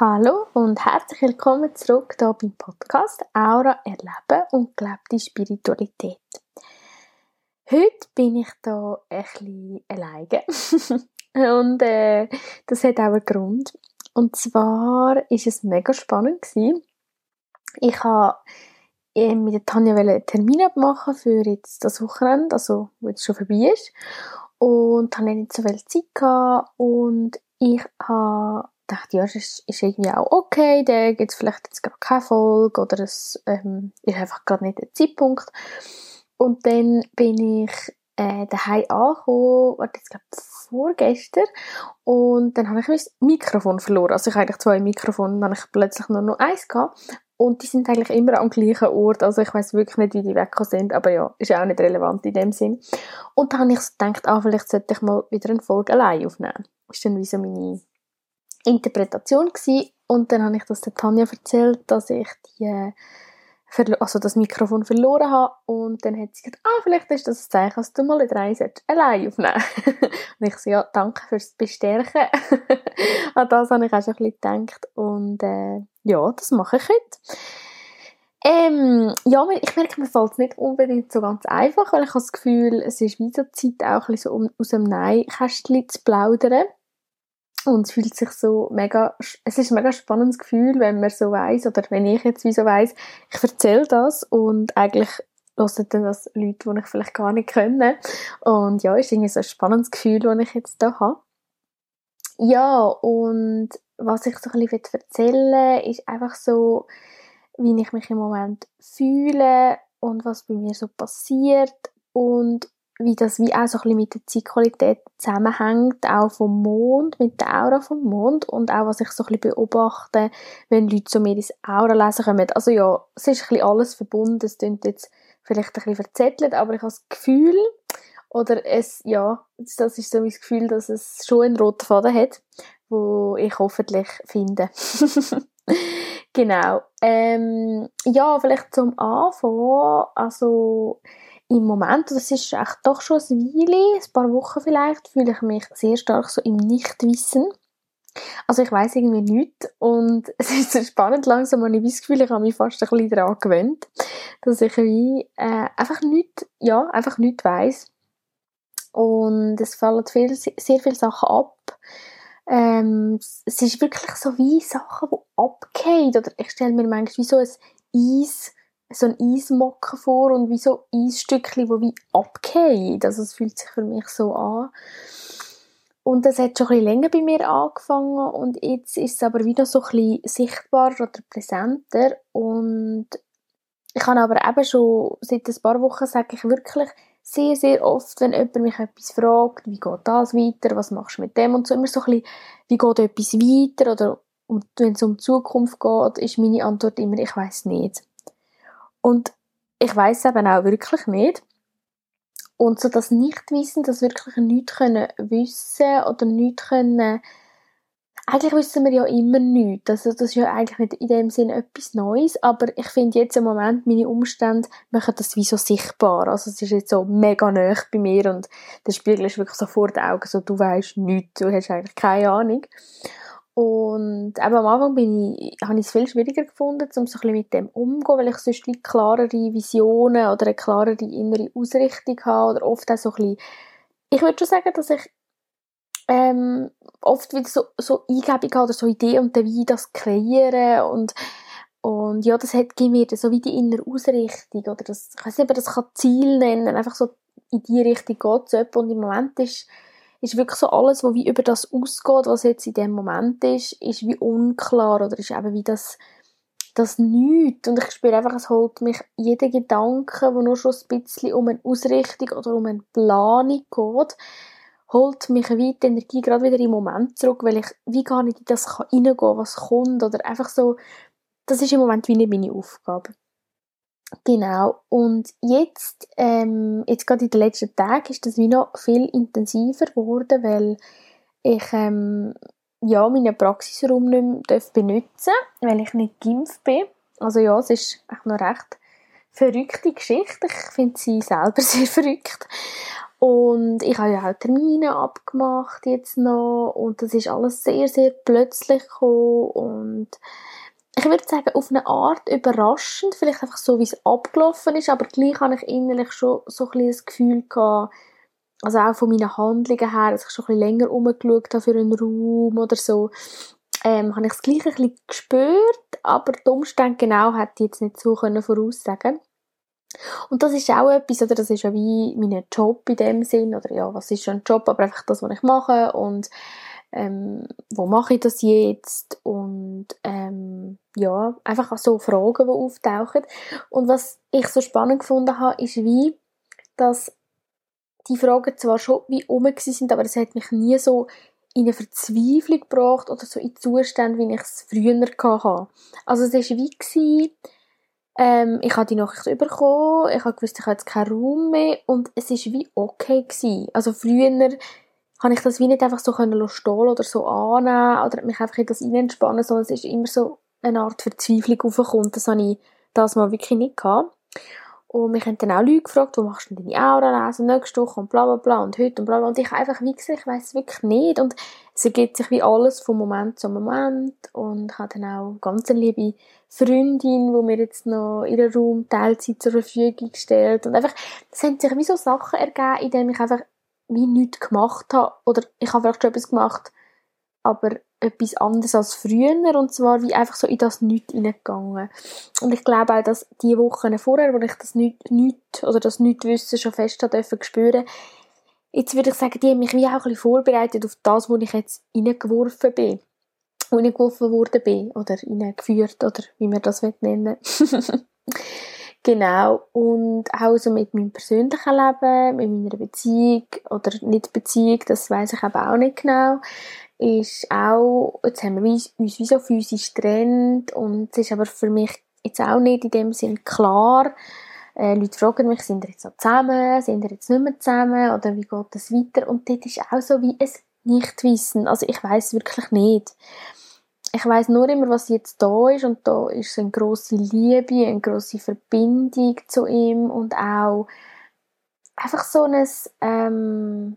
Hallo und herzlich willkommen zurück hier beim Podcast Aura erleben und gelebte Spiritualität. Heute bin ich da bisschen alleine und äh, das hat auch einen Grund. Und zwar ist es mega spannend gewesen. Ich habe äh, mit Tanja einen Termin abmachen für jetzt das Wochenende, also wo jetzt schon vorbei ist. Und habe nicht so viel Zeit gehabt und ich habe dachte, ja, es ist, irgendwie auch okay, da gibt es vielleicht jetzt gerade keine Folge oder es ähm, ist einfach gerade nicht der Zeitpunkt. Und dann bin ich äh, daheim angekommen, warte, jetzt glaube vorgestern, und dann habe ich mein Mikrofon verloren. Also ich habe eigentlich zwei Mikrofone, dann habe ich plötzlich nur noch eins gehabt. Und die sind eigentlich immer am gleichen Ort, also ich weiß wirklich nicht, wie die weggekommen sind, aber ja, ist auch nicht relevant in dem Sinn. Und dann habe ich gedacht, ah, vielleicht sollte ich mal wieder eine Folge allein aufnehmen. Ist dann wie so meine Interpretation gewesen. und dann habe ich das der Tanja erzählt, dass ich die also das Mikrofon verloren habe und dann hat sie gesagt, ah, vielleicht ist das ein Zeichen, dass du mal in drei allein aufnehmen Und ich so, ja, danke fürs Bestärken. An das habe ich auch schon ein bisschen gedacht und äh, ja, das mache ich heute. Ähm, ja, ich merke, mir fällt es nicht unbedingt so ganz einfach, weil ich habe das Gefühl, es ist wie so Zeit auch ein bisschen so um, aus dem Nein-Kästchen zu plaudern. Und es fühlt sich so mega, es ist ein mega spannendes Gefühl, wenn man so weiß oder wenn ich jetzt wie so weiß, ich erzähle das und eigentlich hören dann das Leute, die ich vielleicht gar nicht kenne. Und ja, ist irgendwie so ein spannendes Gefühl, das ich jetzt da habe. Ja, und was ich so ein bisschen erzählen will, ist einfach so, wie ich mich im Moment fühle und was bei mir so passiert und wie das wie auch so ein bisschen mit der Zeitqualität zusammenhängt, auch vom Mond, mit der Aura vom Mond und auch was ich so ein bisschen beobachte, wenn Leute zu mir ins Aura lesen kommen. Also ja, es ist ein bisschen alles verbunden, es klingt jetzt vielleicht ein bisschen verzettelt, aber ich habe das Gefühl, oder es, ja, das ist so mein Gefühl, dass es schon einen roten Faden hat, wo ich hoffentlich finde. genau. Ähm, ja, vielleicht zum Anfang, also im Moment, das ist echt doch schon ein Weile, ein paar Wochen vielleicht, fühle ich mich sehr stark so im Nichtwissen. Also ich weiß irgendwie nichts und es ist so spannend, langsam habe ich das Gefühl, ich habe mich fast ein bisschen daran gewöhnt, dass ich wie äh, einfach nichts, ja, einfach nichts weiss. Und es fallen viel, sehr viele Sachen ab. Ähm, es ist wirklich so wie Sachen, die abgehen. Oder ich stelle mir manchmal wie so ein Eis so ein Eismocken vor und wie so Eisstückchen, die wie abgehen. Also es fühlt sich für mich so an. Und das hat schon ein bisschen länger bei mir angefangen und jetzt ist es aber wieder so ein bisschen sichtbarer oder präsenter und ich habe aber eben schon seit ein paar Wochen, sage ich wirklich sehr, sehr oft, wenn jemand mich etwas fragt, wie geht das weiter, was machst du mit dem und so, immer so ein bisschen, wie geht etwas weiter oder wenn es um die Zukunft geht, ist meine Antwort immer, ich weiß nicht. Und ich weiß eben auch wirklich nicht. Und so das Nichtwissen, das wirklich nichts können wissen oder nichts können, eigentlich wissen wir ja immer nichts. Also das ist ja eigentlich nicht in dem Sinne etwas Neues, aber ich finde jetzt im Moment, meine Umstände machen das wie so sichtbar. Also es ist jetzt so mega nah bei mir und der Spiegel ist wirklich so vor den Augen, so du weißt nichts, du hast eigentlich keine Ahnung. Und eben am Anfang bin ich, habe ich es viel schwieriger gefunden, um so ein bisschen mit dem umzugehen, weil ich sonst wie klarere Visionen oder eine klarere innere Ausrichtung habe oder oft auch so ein bisschen, ich würde schon sagen, dass ich ähm, oft wieder so, so Eingebung habe oder so Ideen und dann wie das kreieren und und ja, das hat, mir so wie die innere Ausrichtung oder das, ich weiß nicht, ob das kann Ziel nennen, einfach so in die Richtung geht es und im Moment ist ist wirklich so alles, was wie über das ausgeht, was jetzt in dem Moment ist, ist wie unklar oder ist eben wie das, das Nichts. Und ich spüre einfach, es holt mich jeder Gedanke, der nur schon ein bisschen um eine Ausrichtung oder um eine Planung geht, holt mich wie die Energie gerade wieder im Moment zurück, weil ich wie gar nicht in das reingehen kann, was kommt oder einfach so, das ist im Moment wie nicht meine Aufgabe. Genau. Und jetzt, ähm, jetzt gerade in den letzten Tagen ist das wie noch viel intensiver geworden, weil ich ähm, ja meinen Praxisraum nicht mehr benutzen weil ich nicht geimpft bin. Also ja, es ist echt noch recht verrückte Geschichte. Ich finde sie selber sehr verrückt. Und ich habe ja auch Termine abgemacht jetzt noch und das ist alles sehr, sehr plötzlich gekommen und ich würde sagen, auf eine Art überraschend, vielleicht einfach so, wie es abgelaufen ist, aber gleich habe ich innerlich schon so ein bisschen das Gefühl gehabt, also auch von meinen Handlungen her, dass ich schon ein länger umgeschaut habe für einen Raum oder so, ähm, habe ich es gleich ein bisschen gespürt, aber die Umstände genau hätte ich jetzt nicht so können voraussagen. Und das ist auch etwas, oder das ist ja wie mein Job in dem Sinn, oder ja, was ist schon ein Job, aber einfach das, was ich mache und ähm, wo mache ich das jetzt und ähm, ja, einfach so Fragen, die auftauchen und was ich so spannend gefunden habe, ist wie, dass die Fragen zwar schon wie um sind, aber es hat mich nie so in eine Verzweiflung gebracht oder so in Zustände, wie ich es früher hatte. Also es war wie, gewesen, ähm, ich habe die Nachricht bekommen, ich habe gewusst, ich habe jetzt keinen Raum mehr und es war wie okay gewesen. Also früher habe ich das wie nicht einfach so können stehen oder so annehmen oder mich einfach in das entspannen, sondern es ist immer so eine Art Verzweiflung aufgekommen. Das habe ich das mal wirklich nicht gehabt. Und mich haben dann auch Leute gefragt, wo machst du denn deine Aura lesen, nächste Woche und bla bla bla und heute und bla bla. Und ich einfach wie gesagt, ich weiss wirklich nicht. Und es ergibt sich wie alles von Moment zu Moment. Und ich habe dann auch ganz liebe Freundin, die mir jetzt noch ihren Raum Teilzeit zur Verfügung stellt. Und einfach, es haben sich wie so Sachen ergeben, in denen ich einfach wie nichts gemacht habe. Oder ich habe vielleicht schon etwas gemacht, aber etwas anderes als früher und zwar wie einfach so in das Nichts hineingegangen. Und ich glaube auch, dass die Wochen vorher, wo ich das nicht, nicht oder das Nichtwissen schon fest dürfen spüren, jetzt würde ich sagen, die haben mich wie auch ein bisschen vorbereitet auf das, wo ich jetzt hineingeworfen bin. Wo ich geworfen worden bin oder hineingeführt oder wie man das nennen Genau. Und auch so mit meinem persönlichen Leben, mit meiner Beziehung oder nicht Beziehung, das weiß ich aber auch nicht genau ist auch, jetzt haben wir uns wie so physisch getrennt und es ist aber für mich jetzt auch nicht in dem Sinn klar. Äh, Leute fragen mich, sind wir jetzt noch zusammen, sind wir jetzt nicht mehr zusammen oder wie geht das weiter? Und dort ist auch so wie ein Nichtwissen. Also ich weiß wirklich nicht. Ich weiß nur immer, was jetzt da ist und da ist eine grosse Liebe, eine grosse Verbindung zu ihm und auch einfach so ein ähm,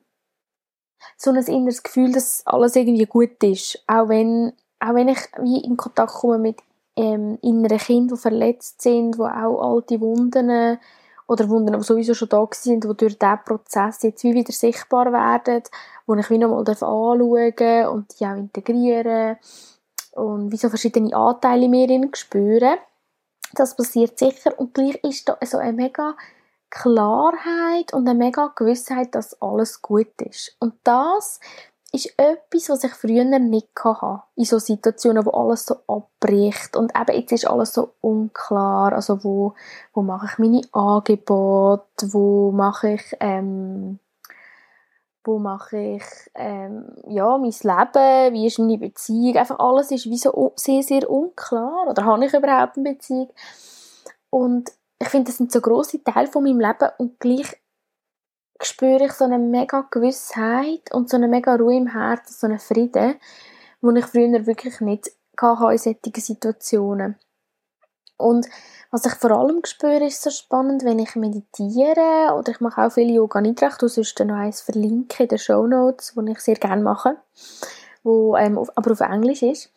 so ein inneres Gefühl, dass alles irgendwie gut ist. Auch wenn, auch wenn ich wie in Kontakt komme mit ähm, inneren Kindern, die verletzt sind, die auch alte Wunden oder Wunden, die sowieso schon da sind, die durch diesen Prozess jetzt wie wieder sichtbar werden, wo ich wie nochmal anschauen und die auch integrieren und wie so verschiedene Anteile in mir spüren. Das passiert sicher und gleich ist da so ein mega Klarheit und eine mega Gewissheit, dass alles gut ist. Und das ist etwas, was ich früher nicht hatte. In so Situationen, wo alles so abbricht. Und eben jetzt ist alles so unklar. Also wo, wo mache ich meine Angebote? Wo mache ich, ähm, wo mache ich, ähm, ja, mein Leben? Wie ist meine Beziehung? Einfach alles ist wie so sehr, sehr unklar. Oder habe ich überhaupt eine Beziehung? Und ich finde, das sind so grosse Teile von meinem Leben und gleich spüre ich so eine mega Gewissheit und so eine mega Ruhe im Herzen, so einen Frieden, den ich früher wirklich nicht hatte in solchen Situationen. Und was ich vor allem spüre, ist so spannend, wenn ich meditiere oder ich mache auch viel Yoga Nidra, du sonst noch eins verlinken in den Show Notes, wo ich sehr gerne mache, wo ähm, aber auf Englisch ist.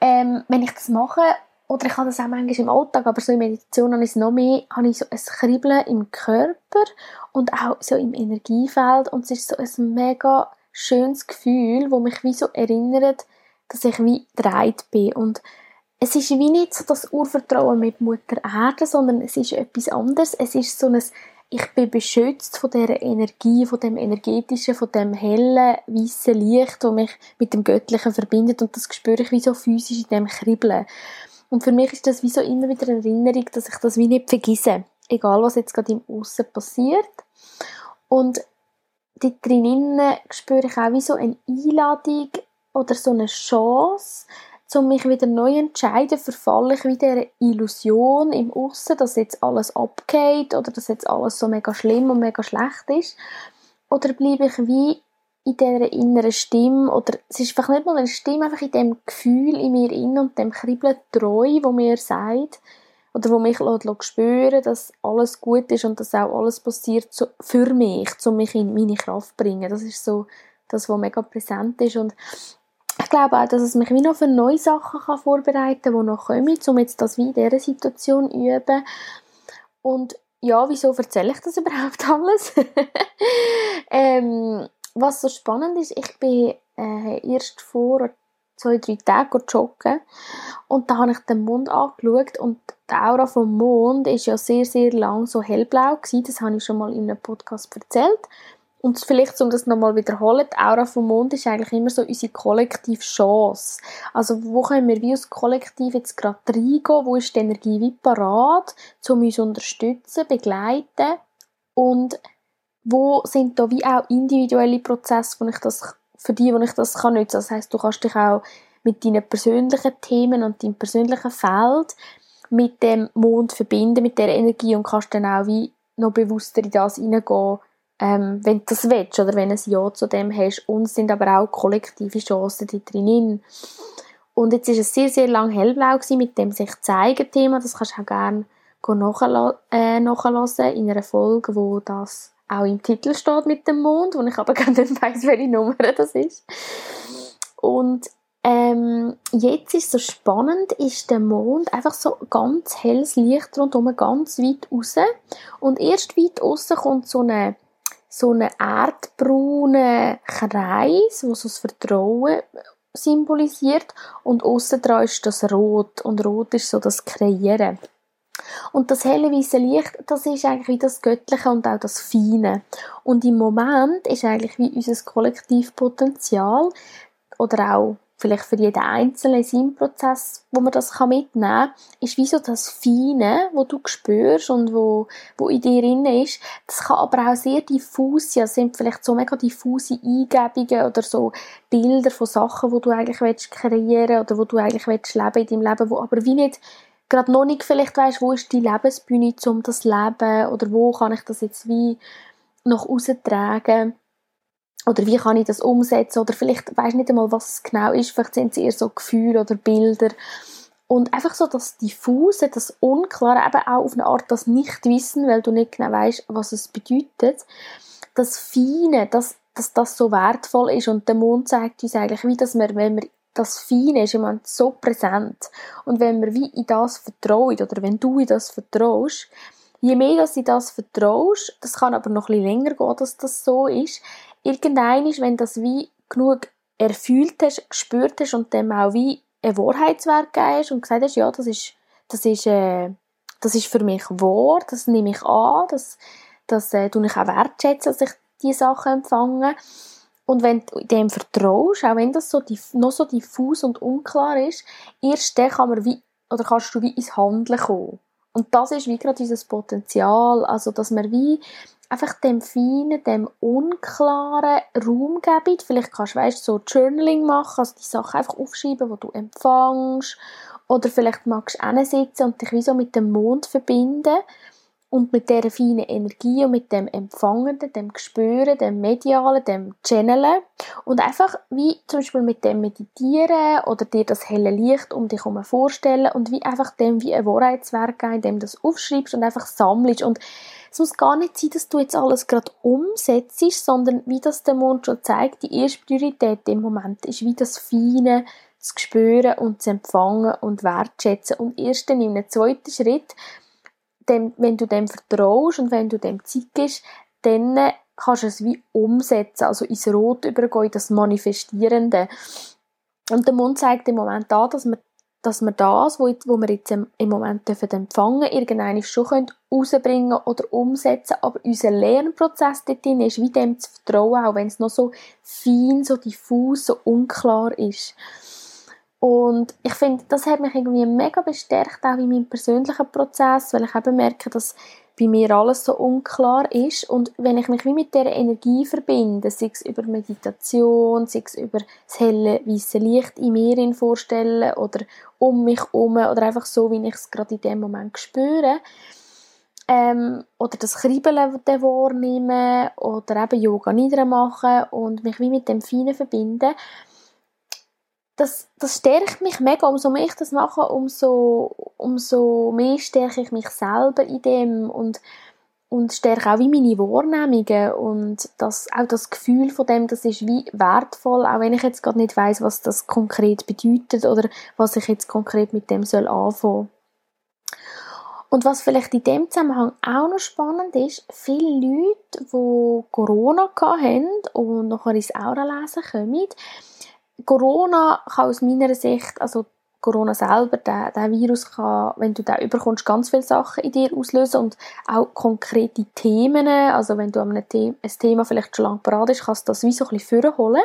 Ähm, wenn ich das mache oder ich habe das auch manchmal im Alltag, aber so in Meditation habe ich es noch mehr, habe ich so ein Kribbeln im Körper und auch so im Energiefeld. Und es ist so ein mega schönes Gefühl, wo mich wie so erinnert, dass ich wie dreit bin. Und es ist wie nicht so das Urvertrauen mit Mutter Erde, sondern es ist etwas anderes. Es ist so ein ich bin beschützt von der Energie, von dem energetischen, von dem hellen, weißen Licht, das mich mit dem Göttlichen verbindet und das spüre ich wie so physisch in dem Kribbeln. Und für mich ist das wie so immer wieder eine Erinnerung, dass ich das wie nicht vergesse. Egal, was jetzt gerade im Aussen passiert. Und dort drinnen spüre ich auch wie so eine Einladung oder so eine Chance, um mich wieder neu zu entscheiden, verfalle ich wieder eine Illusion im Aussen, dass jetzt alles abgeht oder dass jetzt alles so mega schlimm und mega schlecht ist. Oder bleibe ich wie in dieser inneren Stimme, oder es ist einfach nicht mal eine Stimme, einfach in dem Gefühl in mir innen und dem Kribbeln treu, wo mir sagt, oder wo mich spüren, dass alles gut ist und dass auch alles passiert für mich, um mich in meine Kraft zu bringen. Das ist so das, was mega präsent ist und ich glaube auch, dass es mich wie noch für neue Sachen kann vorbereiten kann, die noch kommen, um jetzt das wie in dieser Situation zu üben. Und ja, wieso erzähle ich das überhaupt alles? ähm, was so spannend ist, ich bin äh, erst vor zwei, drei Tagen joggen und da habe ich den Mond angeschaut und die Aura vom Mond ist ja sehr, sehr lang so hellblau gewesen. Das habe ich schon mal in einem Podcast erzählt. Und vielleicht, um das nochmal wiederholen, die Aura vom Mond ist eigentlich immer so unsere kollektive Chance. Also, wo können wir wie als Kollektiv jetzt gerade reingehen? Wo ist die Energie wie parat, um uns unterstützen, begleiten? Und wo sind da wie auch individuelle Prozesse, wo ich das, für die, wo ich das kann nutzen? Das heißt, du kannst dich auch mit deinen persönlichen Themen und deinem persönlichen Feld mit dem Mond verbinden, mit der Energie und kannst dann auch wie noch bewusster in das hineingehen, ähm, wenn du das willst oder wenn du ein Ja zu dem hast. Und sind aber auch kollektive Chancen die drin. Und jetzt war es sehr, sehr lang hellblau gewesen, mit dem sich zeigen Thema. Das kannst du auch gerne äh, nachhören in einer Folge, wo das auch im Titel steht mit dem Mond, wo ich aber gar nicht weiss, welche Nummer das ist. Und ähm, jetzt ist so spannend, ist der Mond einfach so ganz helles Licht rundherum, ganz weit raus. Und erst weit außen kommt so eine so einen erdbraunen Kreis, der so das Vertrauen symbolisiert und außen dran ist das Rot und Rot ist so das Kreieren. Und das helle weiße Licht, das ist eigentlich wie das Göttliche und auch das Feine. Und im Moment ist eigentlich wie unser Kollektivpotenzial oder auch vielleicht für jeden einzelnen Sinnprozess, wo man das mitnehmen kann, ist wie so das Feine, wo du spürst und wo, wo in dir drin ist. Das kann aber auch sehr diffus sein. Es sind vielleicht so mega diffuse Eingebungen oder so Bilder von Sachen, wo du eigentlich willst kreieren oder wo du eigentlich willst leben in deinem Leben, wo aber wie nicht gerade noch nicht vielleicht weißt, wo ist die Lebensbühne um das Leben oder wo kann ich das jetzt wie noch austragen oder wie kann ich das umsetzen? Oder vielleicht weiß nicht einmal, was es genau ist, vielleicht sind es eher so Gefühle oder Bilder. Und einfach so das Diffuse, das Unklare, eben auch auf eine Art das Nichtwissen, weil du nicht genau weißt, was es bedeutet, das Feine, dass, dass das so wertvoll ist. Und der Mond zeigt uns eigentlich, wie dass wir, wenn wir das Feine ist immer so präsent. Und wenn wir wie in das vertrauen oder wenn du in das vertraust, je mehr dass du das vertraust, das kann aber noch ein bisschen länger gehen, dass das so ist, irgendein ist, wenn das wie genug erfüllt hast, gespürt hast und dem auch wie ein Wahrheitswerk gegeben hast und gesagt hast, ja, das ist, das ist, äh, das ist für mich wahr, das nehme ich an, das, das äh, tue ich auch wertschätzen, dass ich diese Sachen empfange. Und wenn du dem vertraust, auch wenn das so noch so diffus und unklar ist, erst dann kann man wie, oder kannst du wie ins Handeln kommen. Und das ist wie gerade dieses Potenzial, also dass man wie einfach dem Feinen, dem Unklaren Raum geben. Vielleicht kannst du, weißt, so Journaling machen, also die Sachen einfach aufschreiben, die du empfängst. Oder vielleicht magst du hinsitzen und dich wie so mit dem Mond verbinden und mit dieser feinen Energie und mit dem Empfangenden, dem Gespüren, dem Medialen, dem Channelen und einfach wie zum Beispiel mit dem Meditieren oder dir das helle Licht um dich herum vorstellen und wie einfach dem wie ein Wahrheitswerk geben, indem du das aufschreibst und einfach sammelst und muss gar nicht sein, dass du jetzt alles gerade umsetzt, sondern wie das der Mond schon zeigt, die erste Priorität im Moment ist wie das Feine zu spüren und zu empfangen und wertschätzen und erst dann in einem zweiten Schritt dem, wenn du dem vertraust und wenn du dem Zeit dann kannst du es wie umsetzen, also ins Rot übergehen, das Manifestierende. Und der Mund zeigt im Moment an, dass wir, dass wir das, wo, wo wir jetzt im, Moment dürfen empfangen irgendeine schon können rausbringen oder umsetzen, aber unser Lernprozess dort ist, wie dem zu vertrauen, auch wenn es noch so fein, so diffus, so unklar ist. Und ich finde, das hat mich irgendwie mega bestärkt, auch in meinem persönlichen Prozess, weil ich eben merke, dass bei mir alles so unklar ist. Und wenn ich mich wie mit dieser Energie verbinde, sei es über Meditation, sei es über das helle, weiße Licht in mir vorstellen oder um mich herum oder einfach so, wie ich es gerade in dem Moment spüre, ähm, oder das Kribbeln wahrnehmen oder eben Yoga niedermachen und mich wie mit dem Feinen verbinden, das, das stärkt mich mega. Umso mehr ich das mache, umso, umso mehr stärke ich mich selber in dem. Und, und stärke auch wie meine Wahrnehmungen und das, auch das Gefühl von dem, das ist wie wertvoll, auch wenn ich jetzt gerade nicht weiß, was das konkret bedeutet oder was ich jetzt konkret mit dem soll anfangen. Und was vielleicht in dem Zusammenhang auch noch spannend ist, viele Leute, die Corona hatten und nachher ins Aura-Lesen kommen, Corona kann aus meiner Sicht, also Corona selber, der, der Virus kann, wenn du den überkommst, ganz viele Sachen in dir auslösen und auch konkrete Themen, also wenn du an einem ein Thema vielleicht schon lange parat ist, kannst du das wie so ein bisschen vorholen.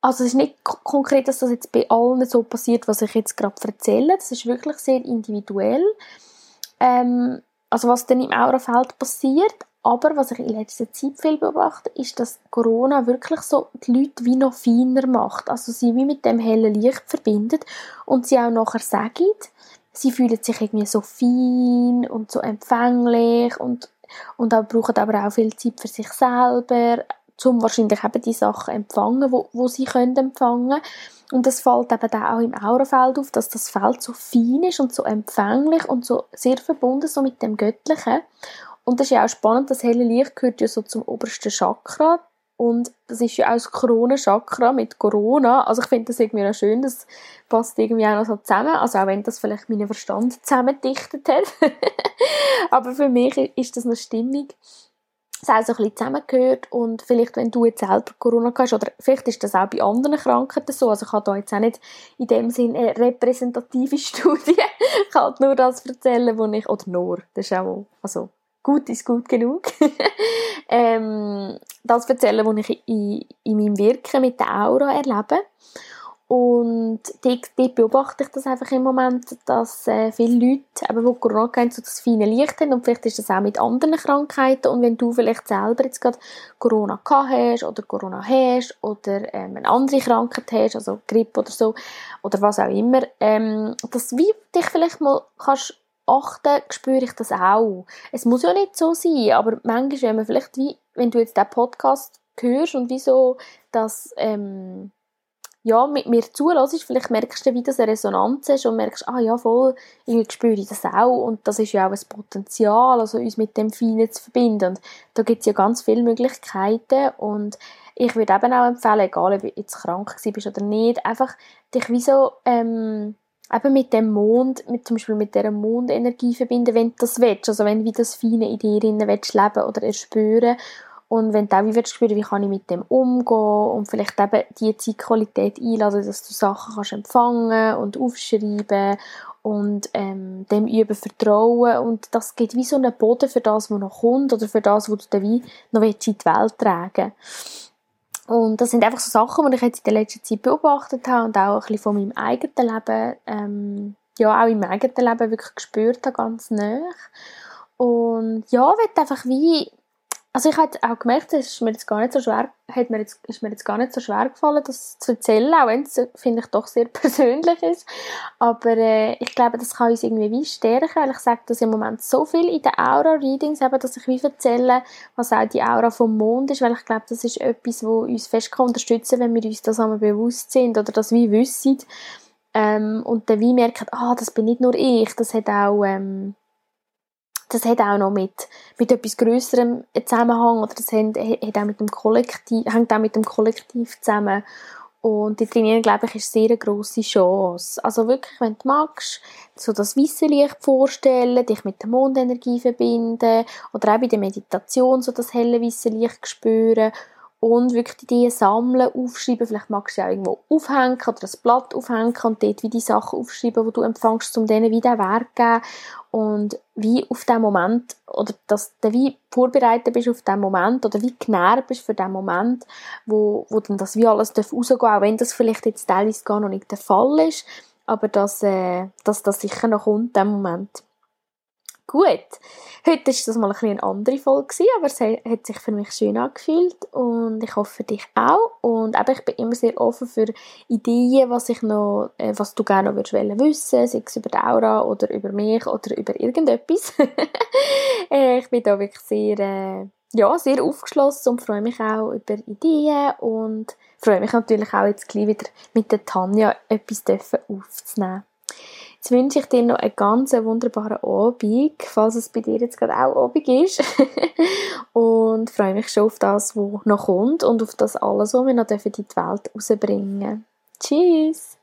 Also es ist nicht konkret, dass das jetzt bei allen so passiert, was ich jetzt gerade erzähle. Das ist wirklich sehr individuell. Ähm, also was dann im Aurafeld passiert. Aber was ich in letzter Zeit viel beobachte, ist, dass Corona wirklich so die Leute wie noch feiner macht. Also sie wie mit dem hellen Licht verbindet und sie auch nachher sagen, sie fühlen sich irgendwie so fein und so empfänglich und, und auch brauchen aber auch viel Zeit für sich selber, um wahrscheinlich eben die Sachen empfangen, wo, wo sie können empfangen und das fällt eben auch im Aurafeld auf, dass das Feld so fein ist und so empfänglich und so sehr verbunden so mit dem Göttlichen und das ist ja auch spannend, das helle Licht gehört ja so zum obersten Chakra. Und das ist ja auch das Kronenchakra mit Corona. Also ich finde das irgendwie auch schön, das passt irgendwie auch noch so zusammen. Also auch wenn das vielleicht meinen Verstand zusammengedichtet hat. Aber für mich ist das noch stimmig. Es auch so ein bisschen zusammengehört und vielleicht, wenn du jetzt selber Corona hast, oder vielleicht ist das auch bei anderen Krankheiten so, also ich habe da jetzt auch nicht in dem Sinne eine repräsentative Studie, ich kann halt nur das erzählen, wo ich, oder nur, das ist auch, also gut ist gut genug. ähm, das erzählen, was ich in, in meinem Wirken mit der Aura erlebe. Und dort, beobachte ich das einfach im Moment, dass äh, viele Leute, die Corona haben, so das feine Licht haben und vielleicht ist das auch mit anderen Krankheiten und wenn du vielleicht selber jetzt gerade Corona gehabt hast oder Corona hast oder ähm, eine andere Krankheit hast, also Grippe oder so oder was auch immer, ähm, dass wie dich vielleicht mal kannst achten, spüre ich das auch. Es muss ja nicht so sein, aber manchmal, wenn man vielleicht wie, wenn du jetzt den Podcast hörst und wieso das ähm, ja, mit mir zulässt, vielleicht merkst du, wie das eine Resonanz ist und merkst, ah ja, voll, ich spüre das auch und das ist ja auch ein Potenzial, also uns mit dem Feinen zu verbinden und da gibt es ja ganz viele Möglichkeiten und ich würde eben auch empfehlen, egal ob du jetzt krank bist oder nicht, einfach dich wie so ähm, eben mit dem Mond, mit, zum Beispiel mit dieser Mondenergie verbinden, wenn du das willst, also wenn du das Feine in dir leben willst leben oder erspüren. Und wenn du auch willst spüren, wie kann ich mit dem umgehen und vielleicht eben die Zeitqualität einladen, dass du Sachen kannst empfangen und aufschreiben und ähm, dem üben Vertrauen. Und das gibt wie so einen Boden für das, was noch kommt oder für das, was du dann wie noch in die Welt tragen. willst. Und das sind einfach so Sachen, die ich jetzt in der letzten Zeit beobachtet habe und auch ein bisschen von meinem eigenen Leben, ähm, ja, auch in eigenen Leben wirklich gespürt habe, ganz nah. Und ja, ich einfach wie also ich habe auch gemerkt, es ist mir jetzt gar nicht so schwer, hat mir jetzt, ist mir jetzt gar nicht so schwer gefallen, das zu erzählen, auch wenn es, finde ich, doch sehr persönlich ist. Aber äh, ich glaube, das kann uns irgendwie wie stärken, weil ich sage dass im Moment so viel in den Aura-Readings, eben, dass ich wie erzähle, was auch die Aura vom Mond ist, weil ich glaube, das ist etwas, wo uns fest kann unterstützen wenn wir uns das einmal bewusst sind oder das wie wissen. Ähm, und dann wie merken, ah, das bin nicht nur ich, das hat auch... Ähm, das hat auch noch mit, mit etwas Größerem Zusammenhang oder das hat, hat auch mit dem Kollektiv, hängt auch mit dem Kollektiv zusammen. Und die Trainieren, glaube ich, ist sehr eine grosse Chance. Also wirklich, wenn du magst, so das weiße Licht vorstellen, dich mit der Mondenergie verbinden oder auch bei der Meditation so das helle weiße Licht spüren und wirklich die sammeln, aufschreiben. Vielleicht magst du ja irgendwo aufhängen oder ein Blatt aufhängen und dort wie die Sachen aufschreiben, die du empfängst, um denen wieder Wert zu geben. Und wie auf den Moment, oder dass du wie vorbereitet bist auf den Moment, oder wie genährt bist für den Moment, wo, wo dann das wie alles rausgehen darf, auch wenn das vielleicht jetzt teilweise gar noch nicht der Fall ist, aber dass, äh, dass das sicher noch kommt, der Moment. Gut, heute war das mal ein eine andere Folge, aber es hat sich für mich schön angefühlt und ich hoffe dich auch. Und eben, ich bin immer sehr offen für Ideen, was, ich noch, äh, was du gerne noch würdest wissen sei es über die Aura oder über mich oder über irgendetwas. Äh, ich bin da wirklich sehr, äh, ja, sehr aufgeschlossen und freue mich auch über Ideen und freue mich natürlich auch jetzt gleich wieder mit der Tanja etwas aufzunehmen. Jetzt wünsche ich dir noch einen ganz wunderbaren Abend, falls es bei dir jetzt gerade auch Abend ist. und freue mich schon auf das, was noch kommt und auf das alles, was wir noch in die Welt rausbringen dürfen. Tschüss!